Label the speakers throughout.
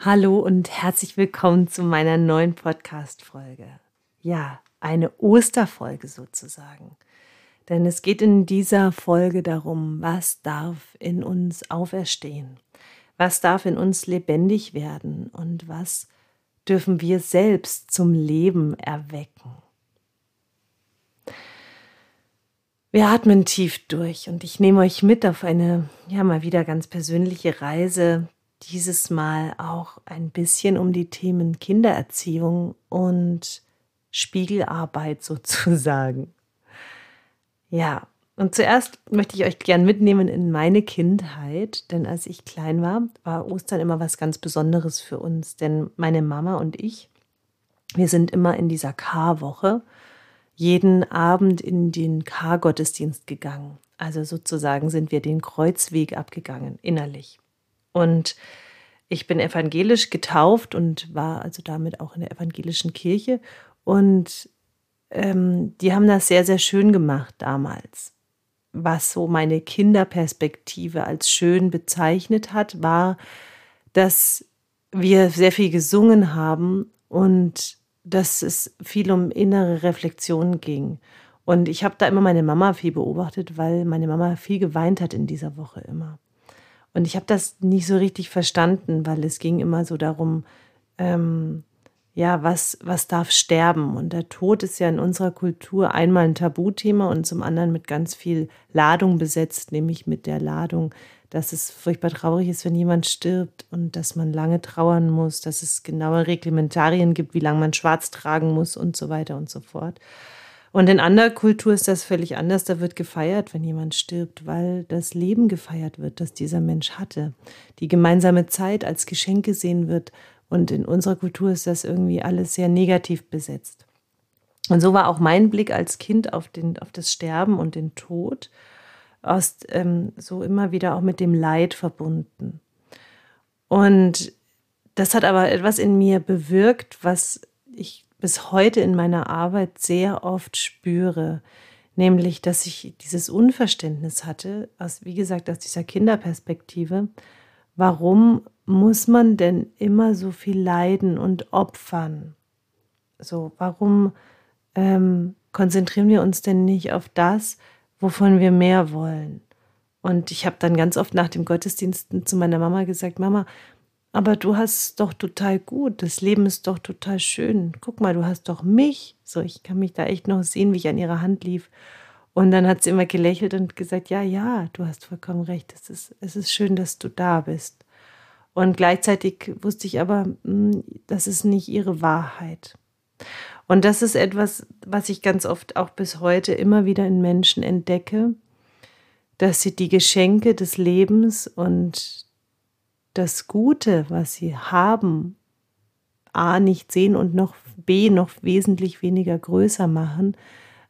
Speaker 1: Hallo und herzlich willkommen zu meiner neuen Podcast-Folge. Ja, eine Osterfolge sozusagen. Denn es geht in dieser Folge darum, was darf in uns auferstehen? Was darf in uns lebendig werden? Und was dürfen wir selbst zum Leben erwecken? Wir atmen tief durch und ich nehme euch mit auf eine, ja, mal wieder ganz persönliche Reise dieses Mal auch ein bisschen um die Themen Kindererziehung und Spiegelarbeit sozusagen. Ja, und zuerst möchte ich euch gern mitnehmen in meine Kindheit, denn als ich klein war, war Ostern immer was ganz Besonderes für uns, denn meine Mama und ich, wir sind immer in dieser Karwoche jeden Abend in den Kargottesdienst gegangen. Also sozusagen sind wir den Kreuzweg abgegangen, innerlich. Und ich bin evangelisch getauft und war also damit auch in der evangelischen Kirche. Und ähm, die haben das sehr, sehr schön gemacht damals. Was so meine Kinderperspektive als schön bezeichnet hat, war, dass wir sehr viel gesungen haben und dass es viel um innere Reflexion ging. Und ich habe da immer meine Mama viel beobachtet, weil meine Mama viel geweint hat in dieser Woche immer. Und ich habe das nicht so richtig verstanden, weil es ging immer so darum, ähm, ja, was, was darf sterben? Und der Tod ist ja in unserer Kultur einmal ein Tabuthema und zum anderen mit ganz viel Ladung besetzt, nämlich mit der Ladung, dass es furchtbar traurig ist, wenn jemand stirbt und dass man lange trauern muss, dass es genaue Reglementarien gibt, wie lange man schwarz tragen muss und so weiter und so fort. Und in anderer Kultur ist das völlig anders. Da wird gefeiert, wenn jemand stirbt, weil das Leben gefeiert wird, das dieser Mensch hatte. Die gemeinsame Zeit als Geschenk gesehen wird. Und in unserer Kultur ist das irgendwie alles sehr negativ besetzt. Und so war auch mein Blick als Kind auf, den, auf das Sterben und den Tod aus, ähm, so immer wieder auch mit dem Leid verbunden. Und das hat aber etwas in mir bewirkt, was ich bis heute in meiner Arbeit sehr oft spüre, nämlich dass ich dieses Unverständnis hatte, aus, wie gesagt, aus dieser Kinderperspektive, warum muss man denn immer so viel leiden und opfern? So, warum ähm, konzentrieren wir uns denn nicht auf das, wovon wir mehr wollen? Und ich habe dann ganz oft nach dem Gottesdienst zu meiner Mama gesagt, Mama, aber du hast doch total gut, das Leben ist doch total schön. Guck mal, du hast doch mich. So, ich kann mich da echt noch sehen, wie ich an ihrer Hand lief. Und dann hat sie immer gelächelt und gesagt, ja, ja, du hast vollkommen recht. Es ist, es ist schön, dass du da bist. Und gleichzeitig wusste ich aber, hm, das ist nicht ihre Wahrheit. Und das ist etwas, was ich ganz oft auch bis heute immer wieder in Menschen entdecke, dass sie die Geschenke des Lebens und das Gute, was sie haben, A nicht sehen und noch B noch wesentlich weniger größer machen,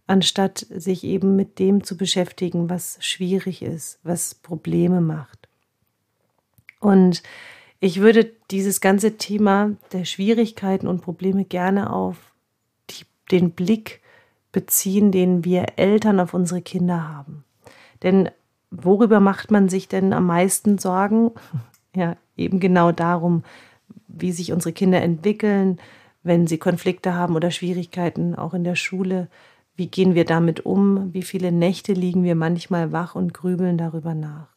Speaker 1: anstatt sich eben mit dem zu beschäftigen, was schwierig ist, was Probleme macht. Und ich würde dieses ganze Thema der Schwierigkeiten und Probleme gerne auf die, den Blick beziehen, den wir Eltern auf unsere Kinder haben. Denn worüber macht man sich denn am meisten Sorgen? Ja eben genau darum, wie sich unsere Kinder entwickeln, wenn sie Konflikte haben oder Schwierigkeiten, auch in der Schule. Wie gehen wir damit um? Wie viele Nächte liegen wir manchmal wach und grübeln darüber nach?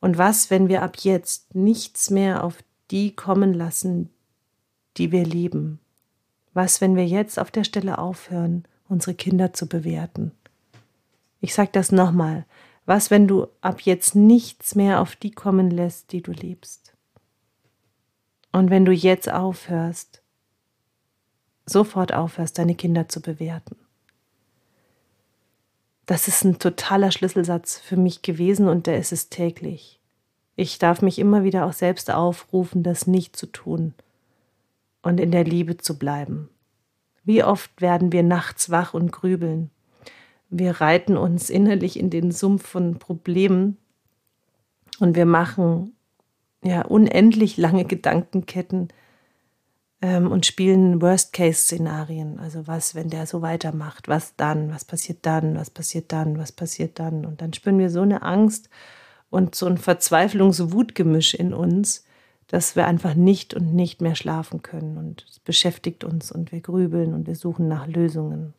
Speaker 1: Und was, wenn wir ab jetzt nichts mehr auf die kommen lassen, die wir lieben? Was, wenn wir jetzt auf der Stelle aufhören, unsere Kinder zu bewerten? Ich sage das nochmal. Was, wenn du ab jetzt nichts mehr auf die kommen lässt, die du liebst? Und wenn du jetzt aufhörst, sofort aufhörst, deine Kinder zu bewerten. Das ist ein totaler Schlüsselsatz für mich gewesen und der ist es täglich. Ich darf mich immer wieder auch selbst aufrufen, das nicht zu tun und in der Liebe zu bleiben. Wie oft werden wir nachts wach und grübeln wir reiten uns innerlich in den Sumpf von Problemen und wir machen ja unendlich lange Gedankenketten ähm, und spielen Worst-Case-Szenarien. Also was, wenn der so weitermacht, was dann, was passiert dann, was passiert dann, was passiert dann. Und dann spüren wir so eine Angst und so ein Verzweiflungs-Wutgemisch in uns, dass wir einfach nicht und nicht mehr schlafen können. Und es beschäftigt uns und wir grübeln und wir suchen nach Lösungen.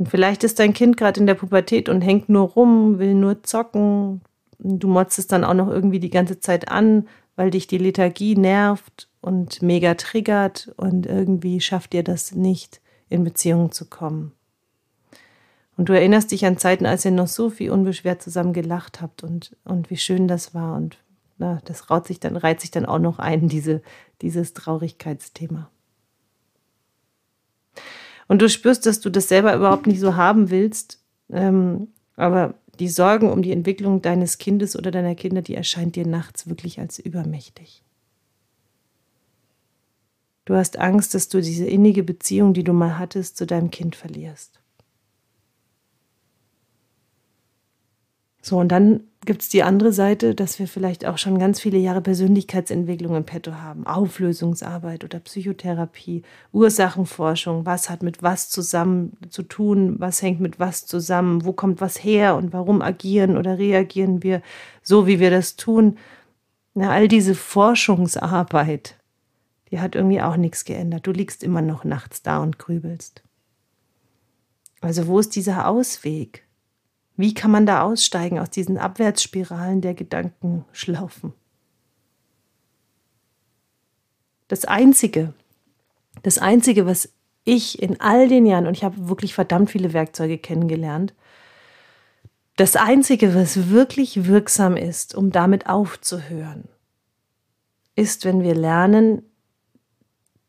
Speaker 1: Und vielleicht ist dein Kind gerade in der Pubertät und hängt nur rum, will nur zocken. Du motzt es dann auch noch irgendwie die ganze Zeit an, weil dich die Lethargie nervt und mega triggert und irgendwie schafft dir das nicht, in Beziehungen zu kommen. Und du erinnerst dich an Zeiten, als ihr noch so viel unbeschwert zusammen gelacht habt und, und wie schön das war. Und na, das raut sich dann, reiht sich dann auch noch ein, diese, dieses Traurigkeitsthema. Und du spürst, dass du das selber überhaupt nicht so haben willst, ähm, aber die Sorgen um die Entwicklung deines Kindes oder deiner Kinder, die erscheint dir nachts wirklich als übermächtig. Du hast Angst, dass du diese innige Beziehung, die du mal hattest, zu deinem Kind verlierst. So, und dann gibt es die andere Seite, dass wir vielleicht auch schon ganz viele Jahre Persönlichkeitsentwicklung im Petto haben. Auflösungsarbeit oder Psychotherapie, Ursachenforschung, was hat mit was zusammen zu tun, was hängt mit was zusammen, wo kommt was her und warum agieren oder reagieren wir so, wie wir das tun. Na, all diese Forschungsarbeit, die hat irgendwie auch nichts geändert. Du liegst immer noch nachts da und grübelst. Also wo ist dieser Ausweg? Wie kann man da aussteigen aus diesen Abwärtsspiralen der Gedankenschlaufen? Das Einzige, das Einzige, was ich in all den Jahren, und ich habe wirklich verdammt viele Werkzeuge kennengelernt, das Einzige, was wirklich wirksam ist, um damit aufzuhören, ist, wenn wir lernen,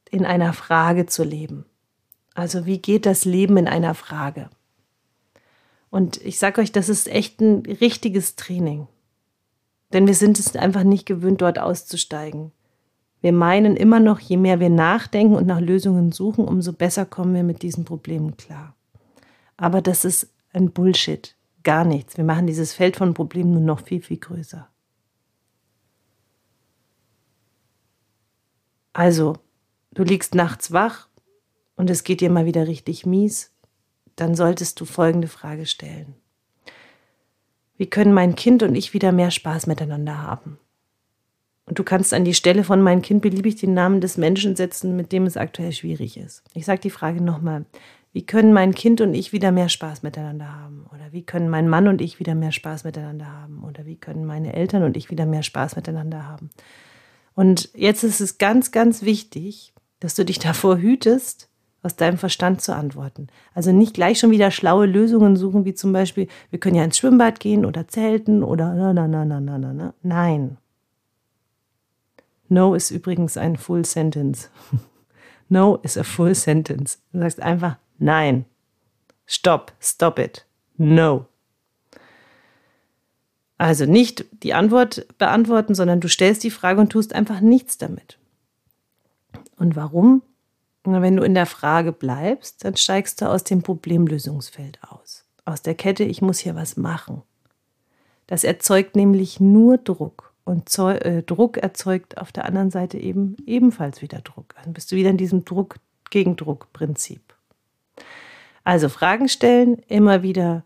Speaker 1: in einer Frage zu leben. Also wie geht das Leben in einer Frage? Und ich sage euch, das ist echt ein richtiges Training. Denn wir sind es einfach nicht gewöhnt, dort auszusteigen. Wir meinen immer noch, je mehr wir nachdenken und nach Lösungen suchen, umso besser kommen wir mit diesen Problemen klar. Aber das ist ein Bullshit. Gar nichts. Wir machen dieses Feld von Problemen nur noch viel, viel größer. Also, du liegst nachts wach und es geht dir mal wieder richtig mies dann solltest du folgende Frage stellen. Wie können mein Kind und ich wieder mehr Spaß miteinander haben? Und du kannst an die Stelle von mein Kind beliebig den Namen des Menschen setzen, mit dem es aktuell schwierig ist. Ich sage die Frage nochmal. Wie können mein Kind und ich wieder mehr Spaß miteinander haben? Oder wie können mein Mann und ich wieder mehr Spaß miteinander haben? Oder wie können meine Eltern und ich wieder mehr Spaß miteinander haben? Und jetzt ist es ganz, ganz wichtig, dass du dich davor hütest, aus deinem Verstand zu antworten. Also nicht gleich schon wieder schlaue Lösungen suchen, wie zum Beispiel, wir können ja ins Schwimmbad gehen oder zelten oder na, na, na, na, na, na, na. Nein. No ist übrigens ein Full Sentence. no is a full sentence. Du sagst einfach nein. Stop, stop it. No. Also nicht die Antwort beantworten, sondern du stellst die Frage und tust einfach nichts damit. Und warum? Wenn du in der Frage bleibst, dann steigst du aus dem Problemlösungsfeld aus. Aus der Kette, ich muss hier was machen. Das erzeugt nämlich nur Druck. Und äh, Druck erzeugt auf der anderen Seite eben ebenfalls wieder Druck. Dann bist du wieder in diesem Druck-Gegendruck-Prinzip. Also Fragen stellen, immer wieder,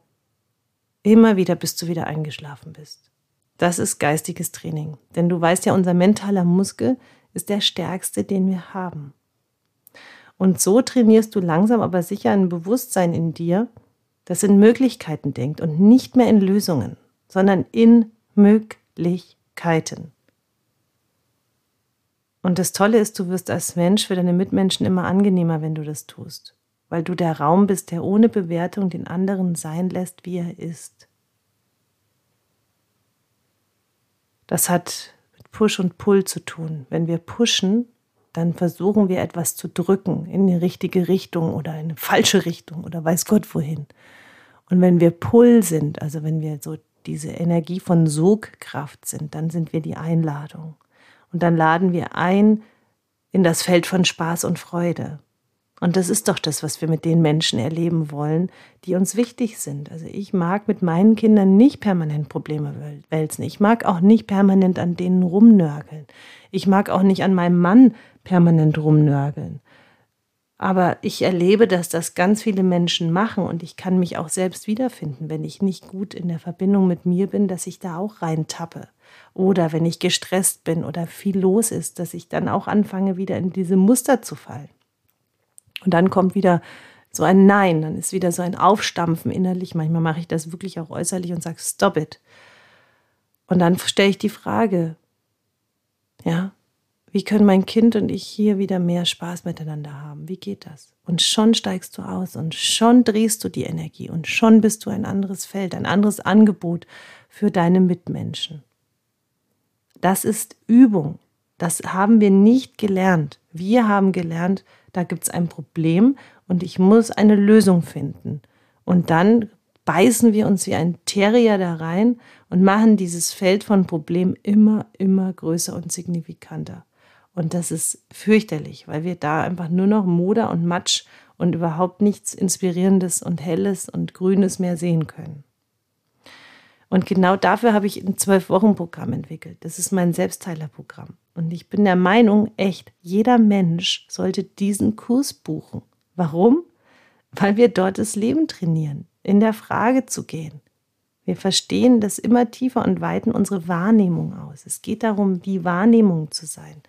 Speaker 1: immer wieder, bis du wieder eingeschlafen bist. Das ist geistiges Training. Denn du weißt ja, unser mentaler Muskel ist der stärkste, den wir haben. Und so trainierst du langsam aber sicher ein Bewusstsein in dir, das in Möglichkeiten denkt und nicht mehr in Lösungen, sondern in Möglichkeiten. Und das Tolle ist, du wirst als Mensch für deine Mitmenschen immer angenehmer, wenn du das tust, weil du der Raum bist, der ohne Bewertung den anderen sein lässt, wie er ist. Das hat mit Push und Pull zu tun. Wenn wir pushen, dann versuchen wir etwas zu drücken in die richtige Richtung oder in eine falsche Richtung oder weiß Gott wohin. Und wenn wir Pull sind, also wenn wir so diese Energie von Sogkraft sind, dann sind wir die Einladung. Und dann laden wir ein in das Feld von Spaß und Freude. Und das ist doch das, was wir mit den Menschen erleben wollen, die uns wichtig sind. Also ich mag mit meinen Kindern nicht permanent Probleme wälzen. Ich mag auch nicht permanent an denen rumnörgeln. Ich mag auch nicht an meinem Mann permanent rumnörgeln. Aber ich erlebe, dass das ganz viele Menschen machen und ich kann mich auch selbst wiederfinden, wenn ich nicht gut in der Verbindung mit mir bin, dass ich da auch reintappe. Oder wenn ich gestresst bin oder viel los ist, dass ich dann auch anfange, wieder in diese Muster zu fallen. Und dann kommt wieder so ein Nein, dann ist wieder so ein Aufstampfen innerlich. Manchmal mache ich das wirklich auch äußerlich und sage, stop it. Und dann stelle ich die Frage, ja, wie können mein Kind und ich hier wieder mehr Spaß miteinander haben? Wie geht das? Und schon steigst du aus und schon drehst du die Energie und schon bist du ein anderes Feld, ein anderes Angebot für deine Mitmenschen. Das ist Übung. Das haben wir nicht gelernt. Wir haben gelernt, da gibt es ein Problem und ich muss eine Lösung finden. Und dann beißen wir uns wie ein Terrier da rein und machen dieses Feld von Problemen immer, immer größer und signifikanter. Und das ist fürchterlich, weil wir da einfach nur noch Moder und Matsch und überhaupt nichts Inspirierendes und Helles und Grünes mehr sehen können. Und genau dafür habe ich ein Zwölf-Wochen-Programm entwickelt. Das ist mein Selbstteilerprogramm. Und ich bin der Meinung, echt, jeder Mensch sollte diesen Kurs buchen. Warum? Weil wir dort das Leben trainieren, in der Frage zu gehen. Wir verstehen das immer tiefer und weiten unsere Wahrnehmung aus. Es geht darum, die Wahrnehmung zu sein.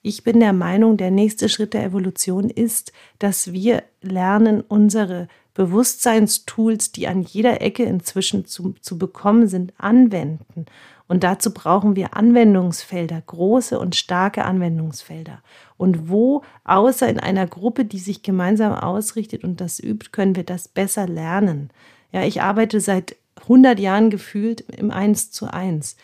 Speaker 1: Ich bin der Meinung, der nächste Schritt der Evolution ist, dass wir lernen, unsere Bewusstseinstools, die an jeder Ecke inzwischen zu, zu bekommen sind, anwenden. Und dazu brauchen wir Anwendungsfelder, große und starke Anwendungsfelder. Und wo, außer in einer Gruppe, die sich gemeinsam ausrichtet und das übt, können wir das besser lernen. Ja, ich arbeite seit 100 Jahren gefühlt im Eins zu eins.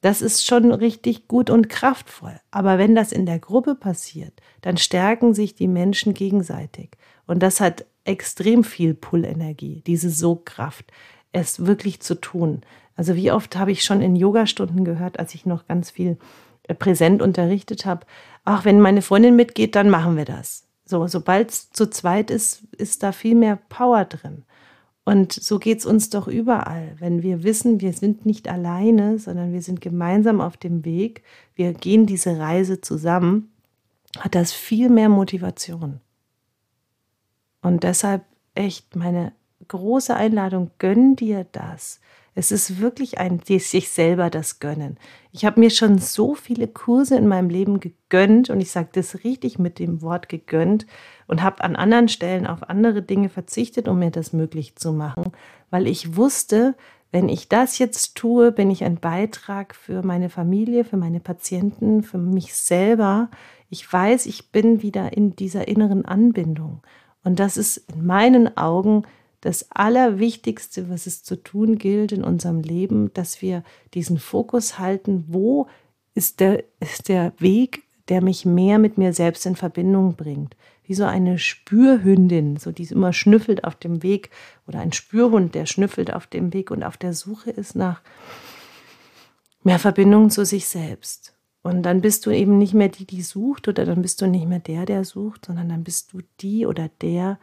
Speaker 1: Das ist schon richtig gut und kraftvoll. Aber wenn das in der Gruppe passiert, dann stärken sich die Menschen gegenseitig. Und das hat extrem viel Pull-Energie, diese Sogkraft, es wirklich zu tun. Also wie oft habe ich schon in Yogastunden gehört, als ich noch ganz viel äh, präsent unterrichtet habe, ach, wenn meine Freundin mitgeht, dann machen wir das. So, sobald es zu zweit ist, ist da viel mehr Power drin. Und so geht es uns doch überall. Wenn wir wissen, wir sind nicht alleine, sondern wir sind gemeinsam auf dem Weg, wir gehen diese Reise zusammen, hat das viel mehr Motivation. Und deshalb echt meine große Einladung, gönn dir das. Es ist wirklich ein sich selber das Gönnen. Ich habe mir schon so viele Kurse in meinem Leben gegönnt und ich sage das richtig mit dem Wort gegönnt und habe an anderen Stellen auf andere Dinge verzichtet, um mir das möglich zu machen, weil ich wusste, wenn ich das jetzt tue, bin ich ein Beitrag für meine Familie, für meine Patienten, für mich selber. Ich weiß, ich bin wieder in dieser inneren Anbindung. Und das ist in meinen Augen das Allerwichtigste, was es zu tun gilt in unserem Leben, dass wir diesen Fokus halten, wo ist der, ist der Weg, der mich mehr mit mir selbst in Verbindung bringt. Wie so eine Spürhündin, so die immer schnüffelt auf dem Weg, oder ein Spürhund, der schnüffelt auf dem Weg und auf der Suche ist nach mehr Verbindung zu sich selbst. Und dann bist du eben nicht mehr die, die sucht, oder dann bist du nicht mehr der, der sucht, sondern dann bist du die oder der,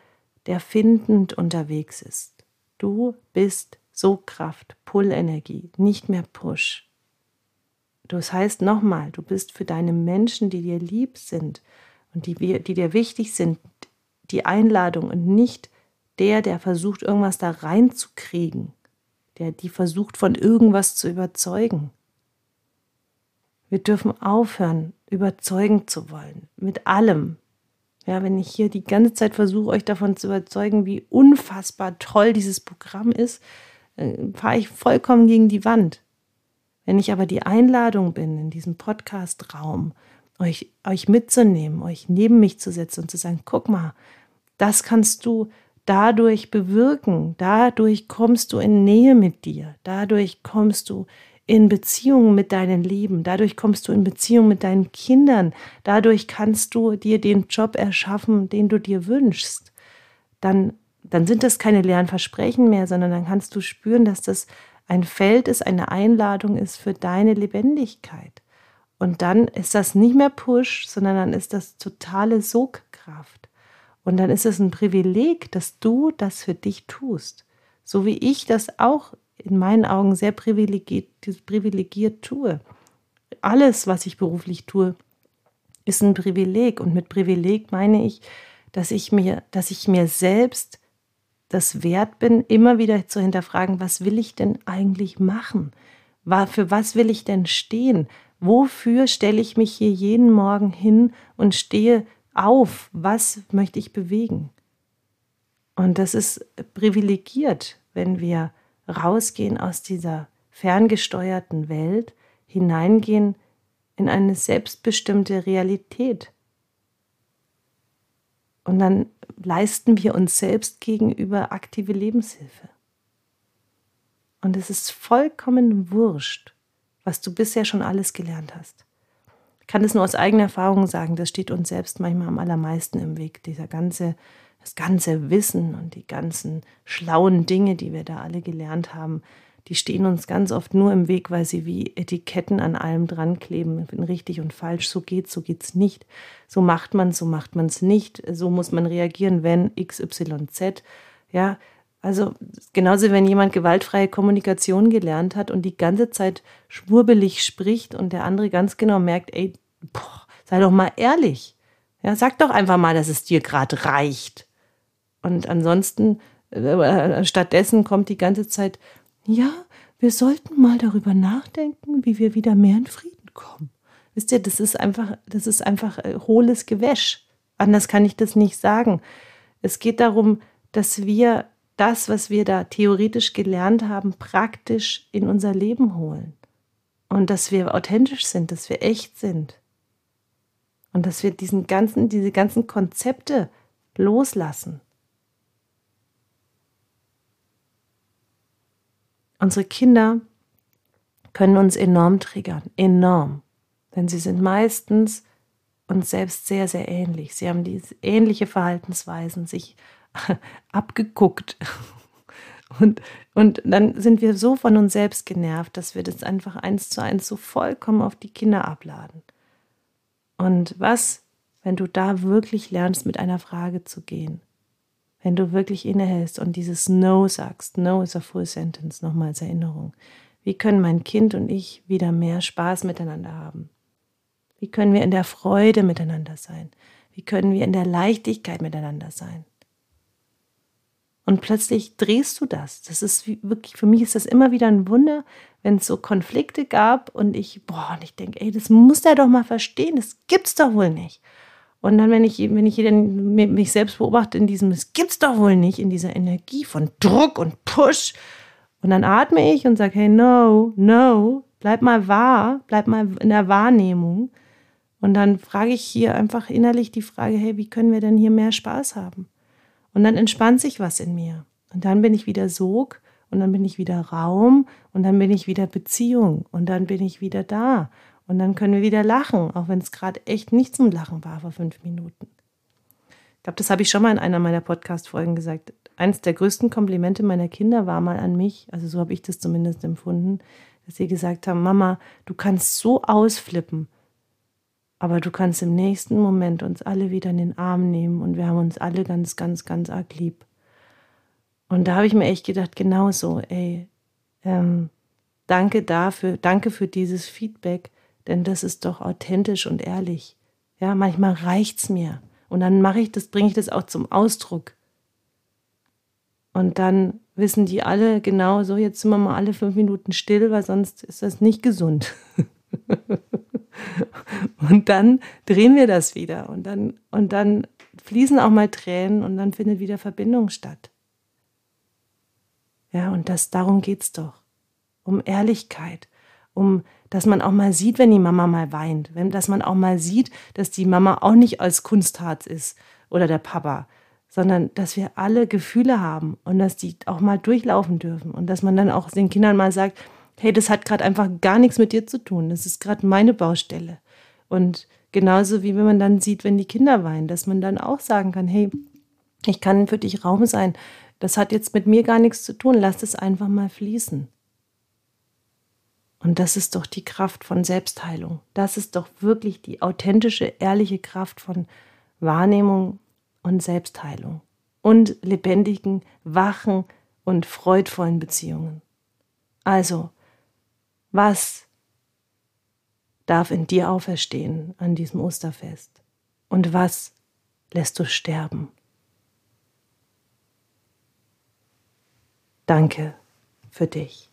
Speaker 1: der findend unterwegs ist. Du bist Sogkraft, Pull-Energie, nicht mehr Push. Das heißt nochmal, du bist für deine Menschen, die dir lieb sind und die, die dir wichtig sind, die Einladung und nicht der, der versucht, irgendwas da reinzukriegen, der die versucht, von irgendwas zu überzeugen. Wir dürfen aufhören, überzeugen zu wollen, mit allem, ja, wenn ich hier die ganze Zeit versuche, euch davon zu überzeugen, wie unfassbar toll dieses Programm ist, äh, fahre ich vollkommen gegen die Wand. Wenn ich aber die Einladung bin, in diesem Podcast-Raum, euch, euch mitzunehmen, euch neben mich zu setzen und zu sagen, guck mal, das kannst du dadurch bewirken, dadurch kommst du in Nähe mit dir, dadurch kommst du in Beziehung mit deinen Lieben, dadurch kommst du in Beziehung mit deinen Kindern, dadurch kannst du dir den Job erschaffen, den du dir wünschst, dann, dann sind das keine leeren Versprechen mehr, sondern dann kannst du spüren, dass das ein Feld ist, eine Einladung ist für deine Lebendigkeit. Und dann ist das nicht mehr Push, sondern dann ist das totale Sogkraft. Und dann ist es ein Privileg, dass du das für dich tust. So wie ich das auch in meinen Augen sehr privilegiert, privilegiert tue. Alles, was ich beruflich tue, ist ein Privileg. Und mit Privileg meine ich, dass ich mir, dass ich mir selbst das wert bin, immer wieder zu hinterfragen, was will ich denn eigentlich machen? Für was will ich denn stehen? Wofür stelle ich mich hier jeden Morgen hin und stehe auf? Was möchte ich bewegen? Und das ist privilegiert, wenn wir rausgehen aus dieser ferngesteuerten Welt, hineingehen in eine selbstbestimmte Realität. Und dann leisten wir uns selbst gegenüber aktive Lebenshilfe. Und es ist vollkommen wurscht, was du bisher schon alles gelernt hast. Ich kann es nur aus eigener Erfahrung sagen, das steht uns selbst manchmal am allermeisten im Weg, dieser ganze, das ganze Wissen und die ganzen schlauen Dinge, die wir da alle gelernt haben, die stehen uns ganz oft nur im Weg, weil sie wie Etiketten an allem dran kleben. Richtig und falsch, so geht's, so geht's nicht. So macht man, so macht man es nicht. So muss man reagieren, wenn XYZ. Ja, also genauso, wenn jemand gewaltfreie Kommunikation gelernt hat und die ganze Zeit schwurbelig spricht und der andere ganz genau merkt, ey, boah, sei doch mal ehrlich. Ja, sag doch einfach mal, dass es dir gerade reicht. Und ansonsten, äh, stattdessen kommt die ganze Zeit, ja, wir sollten mal darüber nachdenken, wie wir wieder mehr in Frieden kommen. Wisst ihr, das ist einfach, das ist einfach äh, hohles Gewäsch. Anders kann ich das nicht sagen. Es geht darum, dass wir das, was wir da theoretisch gelernt haben, praktisch in unser Leben holen. Und dass wir authentisch sind, dass wir echt sind. Und dass wir diesen ganzen, diese ganzen Konzepte loslassen. Unsere Kinder können uns enorm triggern, enorm. Denn sie sind meistens uns selbst sehr, sehr ähnlich. Sie haben diese ähnliche Verhaltensweisen, sich abgeguckt. Und, und dann sind wir so von uns selbst genervt, dass wir das einfach eins zu eins so vollkommen auf die Kinder abladen. Und was, wenn du da wirklich lernst, mit einer Frage zu gehen? Wenn du wirklich innehältst und dieses No sagst, No is a full sentence, nochmal als Erinnerung. Wie können mein Kind und ich wieder mehr Spaß miteinander haben? Wie können wir in der Freude miteinander sein? Wie können wir in der Leichtigkeit miteinander sein? Und plötzlich drehst du das. Das ist wirklich, für mich ist das immer wieder ein Wunder, wenn es so Konflikte gab und ich, boah, und ich denke, ey, das muss er doch mal verstehen, das gibt's doch wohl nicht. Und dann, wenn ich, wenn ich dann mich selbst beobachte in diesem, es gibt's doch wohl nicht, in dieser Energie von Druck und Push. Und dann atme ich und sage, hey, no, no, bleib mal wahr, bleib mal in der Wahrnehmung. Und dann frage ich hier einfach innerlich die Frage, hey, wie können wir denn hier mehr Spaß haben? Und dann entspannt sich was in mir. Und dann bin ich wieder Sog und dann bin ich wieder Raum und dann bin ich wieder Beziehung und dann bin ich wieder da. Und dann können wir wieder lachen, auch wenn es gerade echt nicht zum Lachen war vor fünf Minuten. Ich glaube, das habe ich schon mal in einer meiner Podcast-Folgen gesagt. Eines der größten Komplimente meiner Kinder war mal an mich, also so habe ich das zumindest empfunden, dass sie gesagt haben, Mama, du kannst so ausflippen aber du kannst im nächsten Moment uns alle wieder in den Arm nehmen und wir haben uns alle ganz, ganz, ganz arg lieb. Und da habe ich mir echt gedacht, genauso, ey, ähm, danke dafür, danke für dieses Feedback, denn das ist doch authentisch und ehrlich. Ja, manchmal reicht's mir und dann mache ich das, bringe ich das auch zum Ausdruck. Und dann wissen die alle genau so, jetzt sind wir mal alle fünf Minuten still, weil sonst ist das nicht gesund. Und dann drehen wir das wieder und dann, und dann fließen auch mal Tränen und dann findet wieder Verbindung statt. Ja, und das, darum geht's doch. Um Ehrlichkeit, um, dass man auch mal sieht, wenn die Mama mal weint, wenn, dass man auch mal sieht, dass die Mama auch nicht als Kunstharz ist oder der Papa, sondern dass wir alle Gefühle haben und dass die auch mal durchlaufen dürfen und dass man dann auch den Kindern mal sagt, hey, das hat gerade einfach gar nichts mit dir zu tun. Das ist gerade meine Baustelle. Und genauso wie wenn man dann sieht, wenn die Kinder weinen, dass man dann auch sagen kann, hey, ich kann für dich Raum sein. Das hat jetzt mit mir gar nichts zu tun. Lass es einfach mal fließen. Und das ist doch die Kraft von Selbstheilung. Das ist doch wirklich die authentische, ehrliche Kraft von Wahrnehmung und Selbstheilung und lebendigen, wachen und freudvollen Beziehungen. Also, was darf in dir auferstehen an diesem Osterfest? Und was lässt du sterben? Danke für dich.